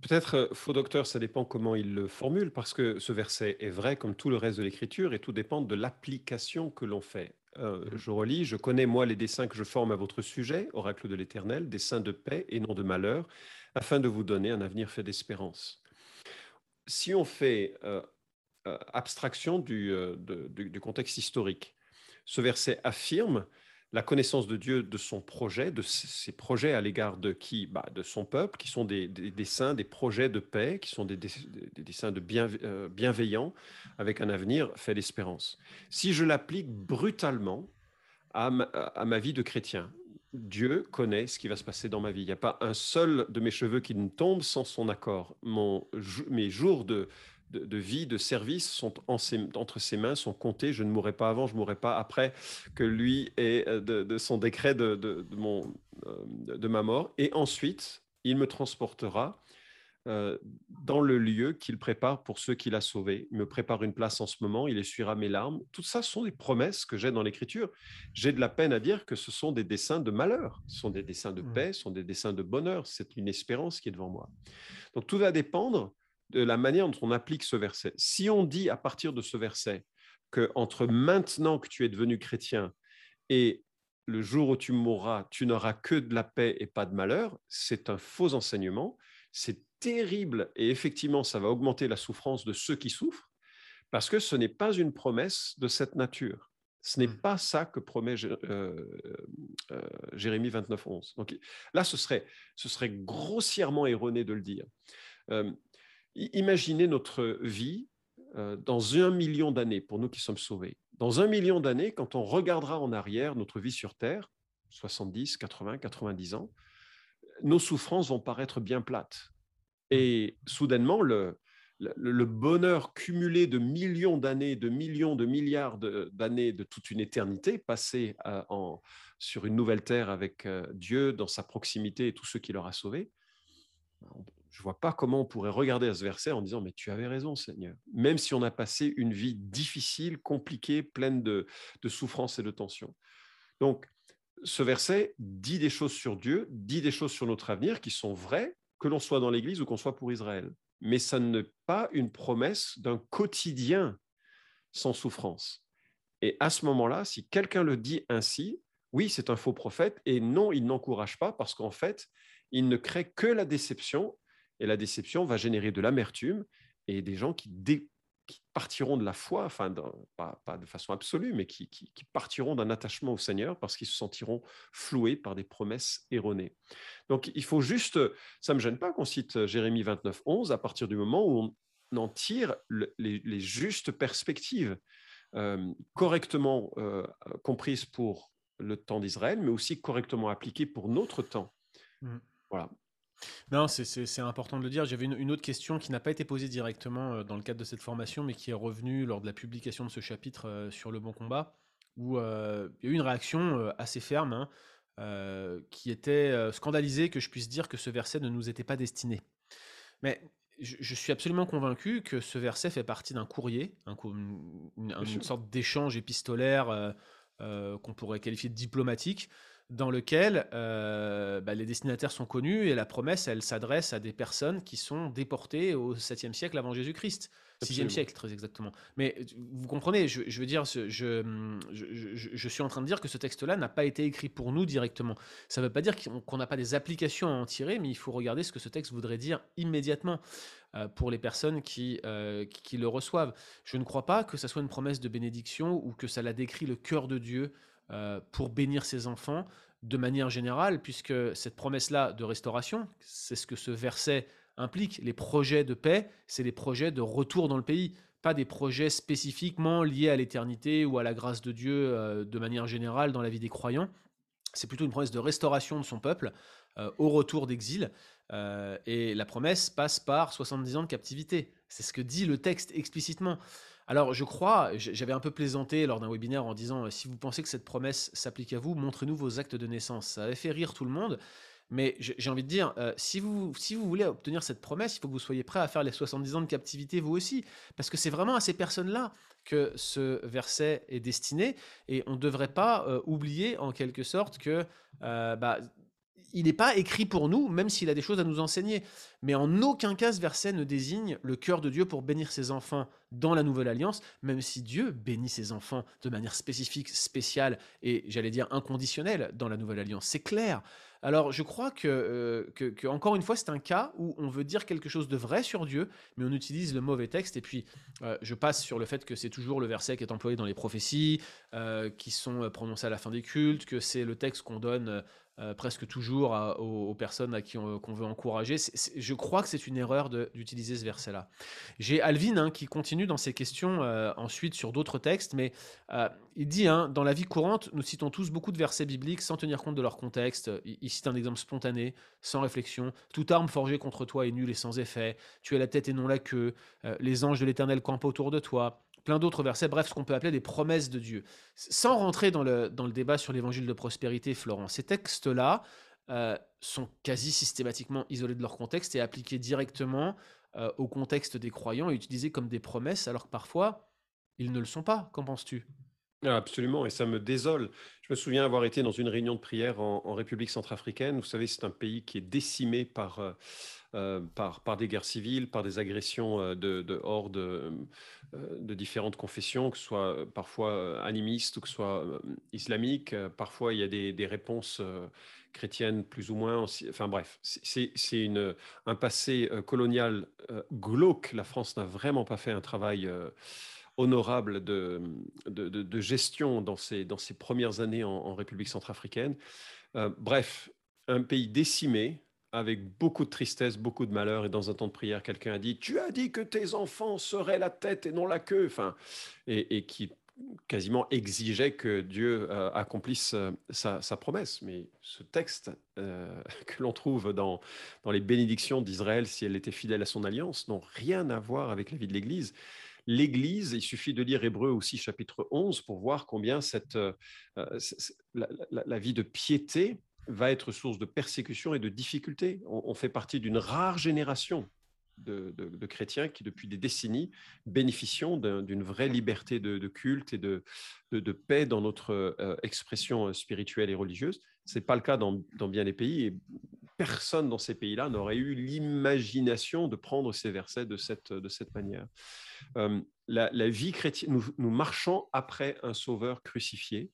Peut-être, euh, faux docteur, ça dépend comment il le formule, parce que ce verset est vrai comme tout le reste de l'écriture, et tout dépend de l'application que l'on fait. Euh, mmh. je relis, je connais moi les desseins que je forme à votre sujet, oracle de l'Éternel, desseins de paix et non de malheur, afin de vous donner un avenir fait d'espérance. Si on fait euh, abstraction du contexte historique, ce verset affirme la connaissance de Dieu, de son projet, de ses projets à l'égard de qui? Bah, De son peuple, qui sont des, des, desseins, des projets de paix, qui sont des, des desseins de bien, euh, bienveillants, avec un avenir fait d'espérance. Si je l'applique brutalement à ma, vie de chrétien, Dieu connaît ce qui va se passer dans ma vie. Il n'y a pas un seul de mes cheveux qui ne tombe sans son accord. Mon, mes jours de, de, vie, de service sont entre ses mains, sont comptés. Je ne mourrai pas avant, je ne mourrai pas après que lui ait euh, de, son décret de, mon, euh, de ma mort. Et ensuite, il me transportera euh, dans le lieu qu'il prépare pour ceux qu'il a sauvés. Il me prépare une place en ce moment, il essuiera mes larmes. Tout ça sont des promesses que j'ai dans l'Écriture. J'ai de la peine à dire que ce sont des dessins de malheur, ce sont des dessins de mmh. paix, ce sont des dessins de bonheur. C'est une espérance qui est devant moi. Donc tout va dépendre de la manière dont on applique ce verset. Si on dit à partir de ce verset que entre maintenant que tu es devenu chrétien et le jour où tu mourras, tu n'auras que de la paix et pas de malheur, c'est un faux enseignement, c'est terrible et effectivement ça va augmenter la souffrance de ceux qui souffrent parce que ce n'est pas une promesse de cette nature. Ce n'est mmh. pas ça que promet euh, euh, Jérémie 29, 11. Donc là, ce serait, ce serait grossièrement erroné de le dire. Euh, Imaginez notre vie euh, dans un million d'années, pour nous qui sommes sauvés. Dans un million d'années, quand on regardera en arrière notre vie sur Terre, 70, 80, 90 ans, nos souffrances vont paraître bien plates. Et soudainement, le, bonheur cumulé de millions d'années, de millions, de milliards d'années, de, toute une éternité passée euh, sur une nouvelle terre avec euh, Dieu dans sa proximité et tous ceux qui leur a sauvés, je ne vois pas comment on pourrait regarder à ce verset en disant mais tu avais raison Seigneur, même si on a passé une vie difficile, compliquée, pleine de, de souffrances et de tensions. Donc, ce verset dit des choses sur Dieu, dit des choses sur notre avenir qui sont vraies, que l'on soit dans l'Église ou qu'on soit pour Israël mais ça n'est pas une promesse d'un quotidien sans souffrance. Et à ce moment-là, si quelqu'un le dit ainsi, oui, c'est un faux prophète, et non, il n'encourage pas, parce qu'en fait, il ne crée que la déception, et la déception va générer de l'amertume et des gens qui, qui partiront de la foi, enfin, pas, pas, de façon absolue, mais qui, qui, partiront d'un attachement au Seigneur parce qu'ils se sentiront floués par des promesses erronées. Donc, il faut juste, ça ne me gêne pas qu'on cite Jérémie 29, 11, à partir du moment où on en tire les, justes perspectives euh, correctement euh, comprises pour le temps d'Israël, mais aussi correctement appliquées pour notre temps. Mmh. Voilà. Non, c'est important de le dire. J'avais une, autre question qui n'a pas été posée directement euh, dans le cadre de cette formation, mais qui est revenue lors de la publication de ce chapitre euh, sur le bon combat, où euh, il y a eu une réaction assez ferme, hein, qui était scandalisée que je puisse dire que ce verset ne nous était pas destiné. Mais je, suis absolument convaincu que ce verset fait partie d'un courrier, une, sorte d'échange épistolaire qu'on pourrait qualifier de diplomatique, dans lequel euh, bah, les destinataires sont connus et la promesse, elle s'adresse à des personnes qui sont déportées au 7e siècle avant Jésus-Christ. 6e siècle, très exactement. Mais vous comprenez, je, veux dire, je, je, suis en train de dire que ce texte-là n'a pas été écrit pour nous directement. Ça ne veut pas dire qu'on n'a pas des applications à en tirer, mais il faut regarder ce que ce texte voudrait dire immédiatement euh, pour les personnes qui, euh, qui, le reçoivent. Je ne crois pas que ça soit une promesse de bénédiction ou que ça la décrit le cœur de Dieu euh, pour bénir ses enfants de manière générale, puisque cette promesse-là de restauration, c'est ce que ce verset implique. Les projets de paix, c'est les projets de retour dans le pays, pas des projets spécifiquement liés à l'éternité ou à la grâce de Dieu euh, de manière générale dans la vie des croyants. C'est plutôt une promesse de restauration de son peuple euh, au retour d'exil. et la promesse passe par 70 ans de captivité. C'est ce que dit le texte explicitement. Alors, je crois, j'avais un peu plaisanté lors d'un webinaire en disant si vous pensez que cette promesse s'applique à vous, montrez-nous vos actes de naissance. Ça avait fait rire tout le monde. Mais j'ai envie de dire, euh, si, vous, si vous voulez obtenir cette promesse, il faut que vous soyez prêt à faire les 70 ans de captivité vous aussi. Parce que c'est vraiment à ces personnes-là que ce verset est destiné. Et on ne devrait pas euh, oublier en quelque sorte que euh, bah, il n'est pas écrit pour nous, même s'il a des choses à nous enseigner. Mais en aucun cas, ce verset ne désigne le cœur de Dieu pour bénir ses enfants dans la nouvelle alliance, même si Dieu bénit ses enfants de manière spécifique, spéciale et, j'allais dire, inconditionnelle dans la nouvelle alliance. C'est clair. Alors, je crois euh, que, encore une fois, c'est un cas où on veut dire quelque chose de vrai sur Dieu, mais on utilise le mauvais texte. Et puis, euh, je passe sur le fait que c'est toujours le verset qui est employé dans les prophéties, euh, qui sont prononcées à la fin des cultes, que c'est le texte qu'on donne euh, presque toujours aux, personnes à qui on, qu'on veut encourager. je crois que c'est une erreur d'utiliser ce verset-là. J'ai Alvin hein, qui continue dans ses questions euh, ensuite sur d'autres textes, mais euh, il dit hein, dans la vie courante, nous citons tous beaucoup de versets bibliques sans tenir compte de leur contexte. Il, cite un exemple spontané, sans réflexion. Toute arme forgée contre toi est nulle et sans effet. Tu es la tête et non la queue. les anges de l'Éternel campent autour de toi plein d'autres versets, bref, ce qu'on peut appeler des promesses de Dieu. Sans rentrer dans le, dans le débat sur l'évangile de prospérité, Florent, ces textes-là euh, sont quasi systématiquement isolés de leur contexte et appliqués directement euh, au contexte des croyants et utilisés comme des promesses, alors que parfois, ils ne le sont pas. Qu'en penses-tu? Absolument, et ça me désole. Je me souviens avoir été dans une réunion de prière en, République centrafricaine. Vous savez, c'est un pays qui est décimé par... Euh, euh, par, des guerres civiles, par des agressions euh, de, de hordes euh, de différentes confessions, que ce soit parfois animistes ou que ce soit islamiques. Parfois, il y a des, des réponses chrétiennes plus ou moins. Enfin bref, c'est un passé colonial glauque. La France n'a vraiment pas fait un travail honorable de, gestion dans ces, dans premières années en, République centrafricaine. bref, un pays décimé, avec beaucoup de tristesse, beaucoup de malheur, et dans un temps de prière, quelqu'un a dit Tu as dit que tes enfants seraient la tête et non la queue. Enfin, et, qui quasiment exigeait que Dieu accomplisse sa, promesse. Mais ce texte que l'on trouve dans, dans les bénédictions d'Israël, si elle était fidèle à son alliance, n'ont rien à voir avec la vie de l'Église. L'Église, il suffit de lire Hébreu aussi chapitre 11 pour voir combien cette, la, vie de piété va être source de persécution et de difficultés. on fait partie d'une rare génération de, chrétiens qui, depuis des décennies, bénéficient d'une vraie liberté de, culte et de, paix dans notre euh, expression spirituelle et religieuse. Ce n'est pas le cas dans, bien des pays personne dans ces pays-là n'aurait eu l'imagination de prendre ces versets de cette, manière. Euh, la, vie chrétienne, nous, marchons après un sauveur crucifié.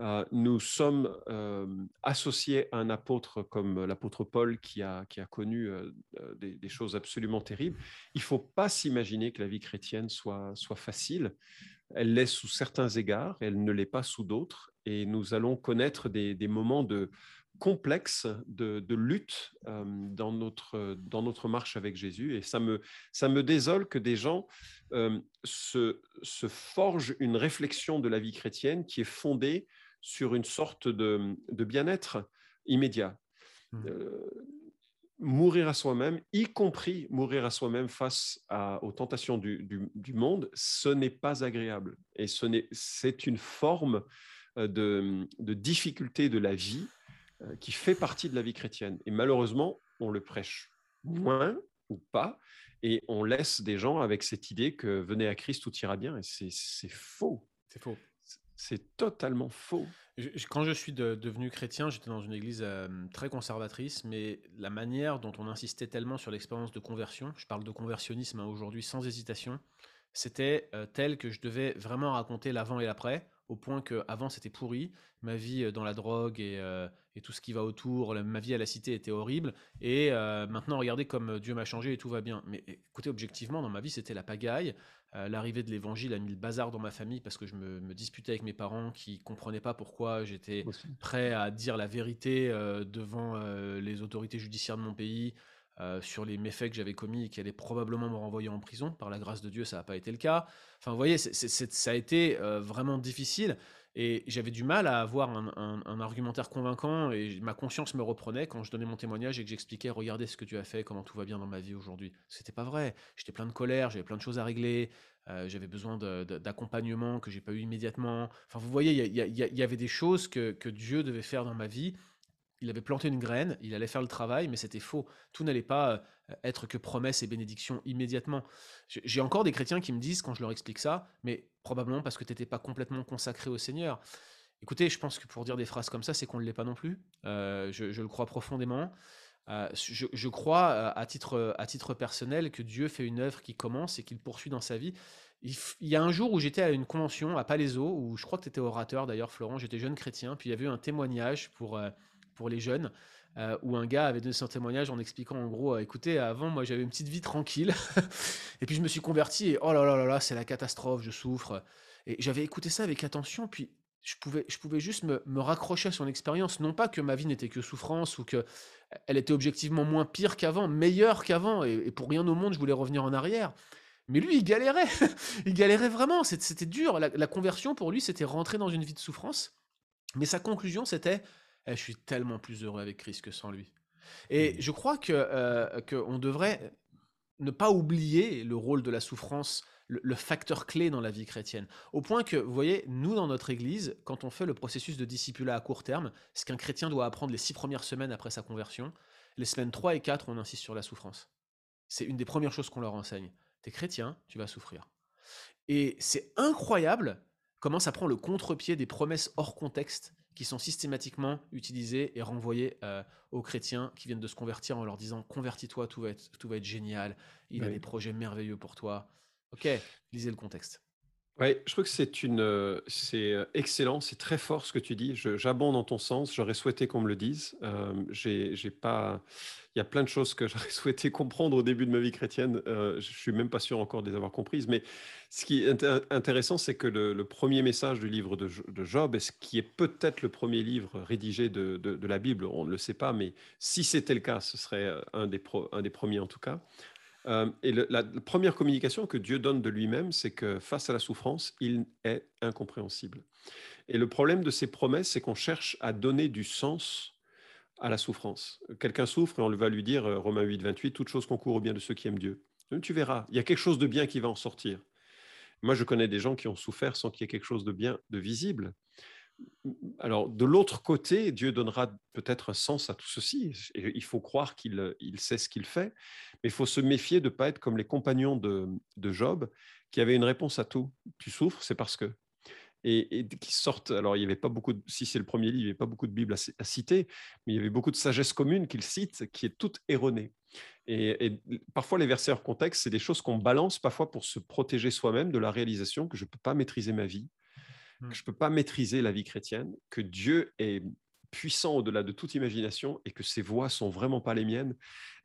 Euh, nous sommes euh, associés à un apôtre comme l'apôtre Paul qui a, connu des, choses absolument terribles. Il ne faut pas s'imaginer que la vie chrétienne soit, facile. Elle l'est sous certains égards, elle ne l'est pas sous d'autres. Et nous allons connaître des moments de complexes de, de lutte dans, notre, dans notre marche avec Jésus. Et ça me, ça me désole que des gens se, se forgent une réflexion de la vie chrétienne qui est fondée sur une sorte de, bien-être immédiat. Mmh. Euh, mourir à soi-même, y compris mourir à soi-même face aux tentations du, monde, ce n'est pas agréable. Et c'est une forme euh, de, difficulté de la vie euh, qui fait partie de la vie chrétienne. Et malheureusement, on le prêche moins ou pas, et on laisse des gens avec cette idée que venez à Christ, tout ira bien. Et c'est faux. C'est faux. C'est totalement faux. quand je suis devenu chrétien, j'étais dans une église très conservatrice, mais la manière dont on insistait tellement sur l'expérience de conversion, je parle de conversionnisme hein, aujourd'hui sans hésitation, c'était tel que je devais vraiment raconter l'avant et l'après, au point que avant c'était pourri, ma vie dans la drogue et, et, tout ce qui va autour, ma vie à la cité était horrible, et maintenant regardez comme Dieu m'a changé et tout va bien. Mais écoutez, objectivement, dans ma vie c'était la pagaille, euh, l'arrivée de l'évangile a mis le bazar dans ma famille parce que je me, disputais avec mes parents qui comprenaient pas pourquoi j'étais prêt à dire la vérité euh, devant euh, les autorités judiciaires de mon pays sur les méfaits que j'avais commis et qui allaient probablement me renvoyer en prison. Par la grâce de Dieu, ça n'a pas été le cas. Enfin, vous voyez, ça a été vraiment difficile. Et j'avais du mal à avoir un, argumentaire convaincant et ma conscience me reprenait quand je donnais mon témoignage et que j'expliquais regardez ce que tu as fait, comment tout va bien dans ma vie aujourd'hui. C'était pas vrai. J'étais plein de colère, j'avais plein de choses à régler, euh, j'avais besoin d'accompagnement que j'ai pas eu immédiatement. Enfin, vous voyez, il y, avait des choses que Dieu devait faire dans ma vie il avait planté une graine, il allait faire le travail, mais c'était faux. Tout n'allait pas euh, être que promesses et bénédictions immédiatement. J'ai encore des chrétiens qui me disent, quand je leur explique ça, mais probablement parce que tu n'étais pas complètement consacré au Seigneur. Écoutez, je pense que pour dire des phrases comme ça, c'est qu'on ne l'est pas non plus. Euh, je, le crois profondément. Euh, je, crois à titre, à titre personnel que Dieu fait une œuvre qui commence et qu'il poursuit dans sa vie. Il, y a un jour où j'étais à une convention à Palaiso, où je crois que tu étais orateur d'ailleurs, Florent, j'étais jeune chrétien, puis il y avait eu un témoignage pour pour les jeunes, euh, où un gars avait donné son témoignage en expliquant en gros, euh, écoutez, avant moi j'avais une petite vie tranquille, et puis je me suis converti et oh là là là là, c'est la catastrophe, je souffre. Et j'avais écouté ça avec attention, puis je pouvais, je pouvais juste me, me raccrocher à son expérience, non pas que ma vie n'était que souffrance ou que elle était objectivement moins pire qu'avant, meilleure qu'avant, et, pour rien au monde je voulais revenir en arrière. Mais lui, il galérait, il galérait vraiment, c'était dur. La, la conversion pour lui, c'était rentrer dans une vie de souffrance. Mais sa conclusion, c'était eh, je suis tellement plus heureux avec Christ que sans lui. Et mmh. je crois que euh, qu'on devrait ne pas oublier le rôle de la souffrance, le, facteur clé dans la vie chrétienne. Au point que, vous voyez, nous, dans notre Église, quand on fait le processus de discipulat à court terme, ce qu'un chrétien doit apprendre les six premières semaines après sa conversion, les semaines 3 et 4, on insiste sur la souffrance. C'est une des premières choses qu'on leur enseigne. T'es chrétien, tu vas souffrir. Et c'est incroyable comment ça prend le contre-pied des promesses hors contexte qui sont systématiquement utilisés et renvoyés euh, aux chrétiens qui viennent de se convertir en leur disant convertis-toi, tout va être, tout va être génial, il a des projets merveilleux pour toi. Ok, lisez le contexte. Oui, je trouve que c'est une, euh, c'est euh, excellent, c'est très fort ce que tu dis. J'abonde dans ton sens. J'aurais souhaité qu'on me le dise. Euh, j'ai, pas, il y a plein de choses que j'aurais souhaité comprendre au début de ma vie chrétienne. je suis même pas sûr encore de les avoir comprises. Mais ce qui est intéressant, c'est que le, premier message du livre de, Job, et ce qui est peut-être le premier livre rédigé de, de, la Bible, on ne le sait pas, mais si c'était le cas, ce serait un des, un des premiers en tout cas Euh, et la, première communication que Dieu donne de lui-même, c'est que face à la souffrance, il est incompréhensible. Et le problème de ces promesses, c'est qu'on cherche à donner du sens à la souffrance. Quelqu'un souffre et on va lui dire, euh, Romains 8, 28, toute chose concourt au bien de ceux qui aiment Dieu. Tu verras, il y a quelque chose de bien qui va en sortir. Moi, je connais des gens qui ont souffert sans qu'il y ait quelque chose de bien, de visible. Alors, de l'autre côté, Dieu donnera peut-être un sens à tout ceci. il faut croire qu'il sait ce qu'il fait, mais il faut se méfier de ne pas être comme les compagnons de, Job, qui avaient une réponse à tout. Tu souffres, c'est parce que. Et, qui sortent. Alors, il n'y avait pas beaucoup. De, si c'est le premier livre, il n'y avait pas beaucoup de Bible à, citer, mais il y avait beaucoup de sagesse commune qu'il cite, qui est toute erronée. Et, parfois, les versets hors contexte, c'est des choses qu'on balance parfois pour se protéger soi-même de la réalisation que je ne peux pas maîtriser ma vie, que mmh. je ne peux pas maîtriser la vie chrétienne, que Dieu est puissant au-delà de toute imagination et que ses voix sont vraiment pas les miennes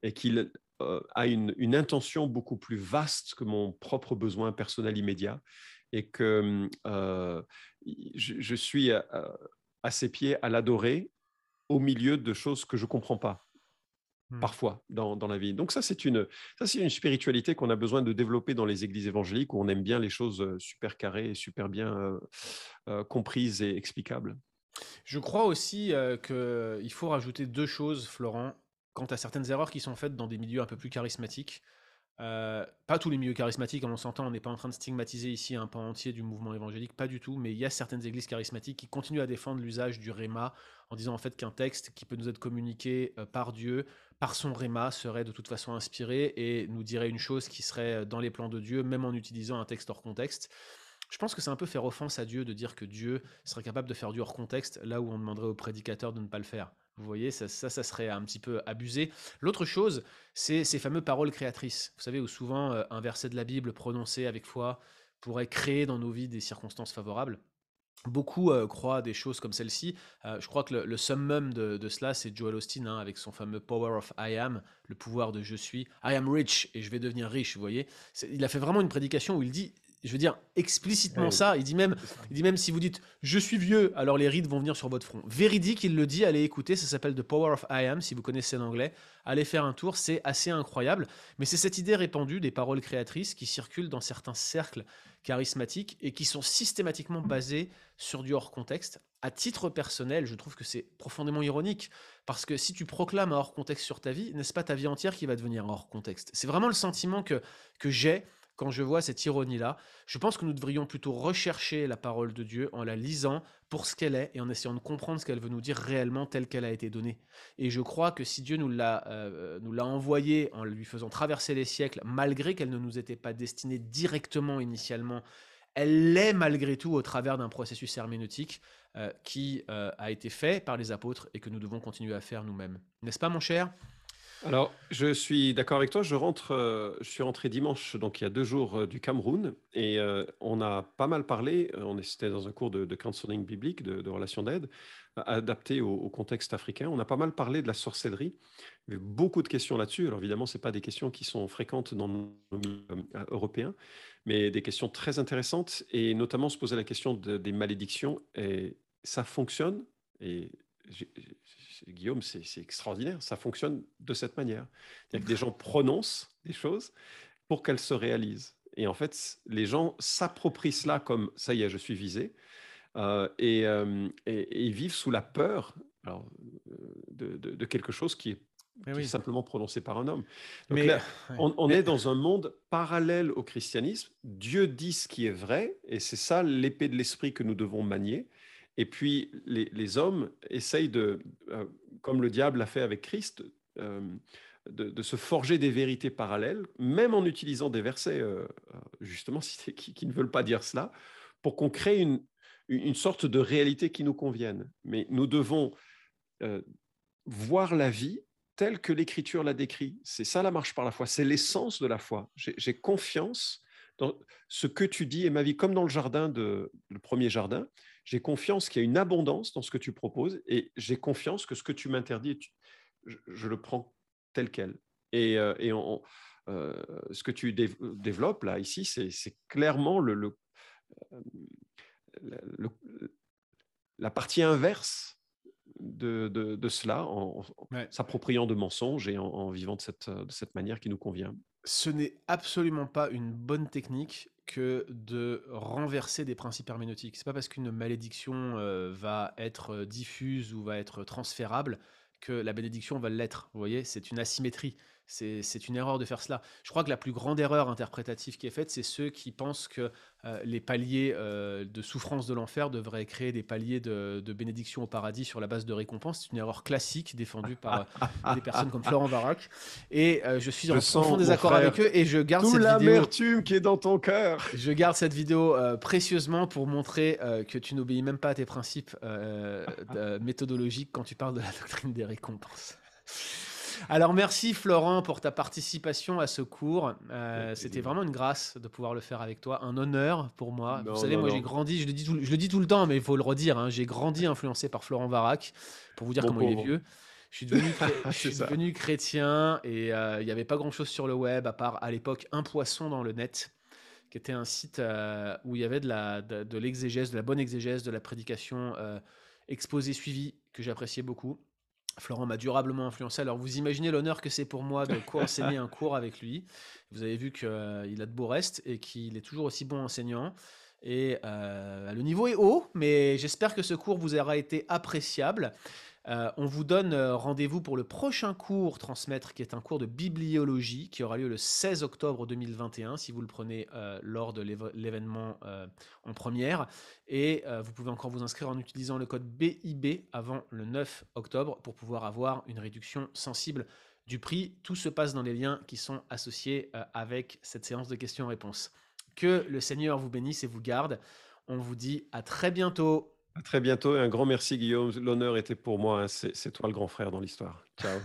et qu'il euh, a une, intention beaucoup plus vaste que mon propre besoin personnel immédiat et que euh, je, suis à, à, ses pieds à l'adorer au milieu de choses que je ne comprends pas. Mmh. parfois dans, dans, la vie. Donc ça, c'est une, ça, c'est une spiritualité qu'on a besoin de développer dans les églises évangéliques où on aime bien les choses super carrées et super bien comprises et explicables. Je crois aussi qu'il faut rajouter deux choses, Florent, quant à certaines erreurs qui sont faites dans des milieux un peu plus charismatiques. Euh, pas tous les milieux charismatiques, on s'entend, on n'est pas en train de stigmatiser ici un pan entier du mouvement évangélique, pas du tout, mais il y a certaines églises charismatiques qui continuent à défendre l'usage du réma en disant en fait qu'un texte qui peut nous être communiqué euh, par Dieu, par son réma, serait de toute façon inspiré et nous dirait une chose qui serait euh, dans les plans de Dieu, même en utilisant un texte hors contexte. Je pense que c'est un peu faire offense à Dieu de dire que Dieu serait capable de faire du hors contexte là où on demanderait au prédicateur de ne pas le faire. Vous voyez, ça, ça, serait un petit peu abusé. L'autre chose, c'est ces fameuses paroles créatrices. Vous savez, où souvent euh, un verset de la Bible prononcé avec foi pourrait créer dans nos vies des circonstances favorables. Beaucoup euh, croient des choses comme celle-ci. Euh, je crois que le, summum de, cela, c'est Joel Austin, hein, avec son fameux Power of I am, le pouvoir de je suis. I am rich et je vais devenir riche, vous voyez. Il a fait vraiment une prédication où il dit je veux dire explicitement ça. Il dit même, il dit même si vous dites je suis vieux, alors les rides vont venir sur votre front. Véridique, il le dit. Allez écouter, ça s'appelle The Power of I Am. Si vous connaissez l'anglais, allez faire un tour. C'est assez incroyable. Mais c'est cette idée répandue des paroles créatrices qui circulent dans certains cercles charismatiques et qui sont systématiquement basées sur du hors contexte. À titre personnel, je trouve que c'est profondément ironique parce que si tu proclames un hors contexte sur ta vie, n'est-ce pas ta vie entière qui va devenir hors contexte C'est vraiment le sentiment que que j'ai quand je vois cette ironie-là. Je pense que nous devrions plutôt rechercher la parole de Dieu en la lisant pour ce qu'elle est et en essayant de comprendre ce qu'elle veut nous dire réellement telle qu'elle a été donnée. Et je crois que si Dieu nous l'a euh, envoyée en lui faisant traverser les siècles, malgré qu'elle ne nous était pas destinée directement initialement, elle l'est malgré tout au travers d'un processus herméneutique euh, qui euh, a été fait par les apôtres et que nous devons continuer à faire nous-mêmes. N'est-ce pas mon cher? Alors, je suis d'accord avec toi. Euh, je suis rentré dimanche, donc il y a deux jours euh, du Cameroun, et euh, on a pas mal parlé. On était dans un cours de, counseling biblique, de, relations d'aide, adapté au, contexte africain. On a pas mal parlé de la sorcellerie. Il y avait beaucoup de questions là-dessus. Alors évidemment, c'est pas des questions qui sont fréquentes dans nos milieux européens, mais des questions très intéressantes, et notamment se poser la question des malédictions. Et ça fonctionne. Guillaume, c'est extraordinaire. Ça fonctionne de cette manière. Que des gens prononcent des choses pour qu'elles se réalisent. Et en fait, les gens s'approprient cela comme ça y est, je suis visé. Euh, euh, et, ils vivent sous la peur alors, de, quelque chose qui est, simplement prononcé par un homme. Donc Mais, on, on est dans un monde parallèle au christianisme. Dieu dit ce qui est vrai, et c'est ça l'épée de l'esprit que nous devons manier. Et puis, les, hommes essayent de, euh, comme le diable l'a fait avec Christ, euh, de, se forger des vérités parallèles, même en utilisant des versets, euh, justement, qui, ne veulent pas dire cela, pour qu'on crée une, une, sorte de réalité qui nous convienne. Mais nous devons voir la vie telle que l'Écriture l'a décrit. C'est ça la marche par la foi, c'est l'essence de la foi. J'ai confiance dans ce que tu dis et ma vie, comme dans le jardin, de, le premier jardin. J'ai confiance qu'il y a une abondance dans ce que tu proposes et j'ai confiance que ce que tu m'interdis, je, le prends tel quel. Et, euh, euh, ce que tu développes là, ici, c'est clairement le, euh, le, la partie inverse de, de, cela en, s'appropriant de mensonges et en, vivant de cette, de cette manière qui nous convient. Ce n'est absolument pas une bonne technique que de renverser des principes herméneutiques. C'est pas parce qu'une malédiction euh, va être diffuse ou va être transférable que la bénédiction va l'être. Vous voyez, c'est une asymétrie. C'est une erreur de faire cela. Je crois que la plus grande erreur interprétative qui est faite, c'est ceux qui pensent que euh, les paliers euh, de souffrance de l'enfer devraient créer des paliers de, bénédiction au paradis sur la base de récompense. C'est une erreur classique défendue par euh, des personnes comme Florent Varac. Et je suis en profond désaccord avec eux et je garde cette vidéo. l'amertume qui est dans ton cœur. Je garde cette vidéo précieusement pour montrer que tu n'obéis même pas à tes principes méthodologiques quand tu parles de la doctrine des récompenses. Alors merci Florent pour ta participation à ce cours. Euh, c'était vraiment une grâce de pouvoir le faire avec toi, un honneur pour moi. Vous savez, moi j'ai grandi, je le, dis tout, je le dis tout le temps, mais il faut le redire, hein, j'ai grandi influencé par Florent Varac, pour vous dire comment il est vieux. Je suis devenu, je suis devenu chrétien et euh, il n'y avait pas grand-chose sur le web à part à l'époque un poisson dans le net qui était un site euh, où il y avait de, la, de, l'exégèse, de la bonne exégèse, de la prédication exposée, suivie, que j'appréciais beaucoup. Florent m'a durablement influencé. Alors vous imaginez l'honneur que c'est pour moi de co-enseigner un cours avec lui. Vous avez vu qu'il a de beaux restes et qu'il est toujours aussi bon enseignant. Et euh, le niveau est haut, mais j'espère que ce cours vous aura été appréciable. Euh, on vous donne euh, rendez-vous pour le prochain cours Transmettre, qui est un cours de bibliologie, qui aura lieu le 16 octobre 2021, si vous le prenez euh, lors de l'événement en première. Et vous pouvez encore vous inscrire en utilisant le code BIB avant le 9 octobre pour pouvoir avoir une réduction sensible du prix. Tout se passe dans les liens qui sont associés avec cette séance de questions-réponses. Que le Seigneur vous bénisse et vous garde. On vous dit à très bientôt. À très bientôt et un grand merci Guillaume. L'honneur était pour moi. Hein. C'est toi le grand frère dans l'histoire. Ciao.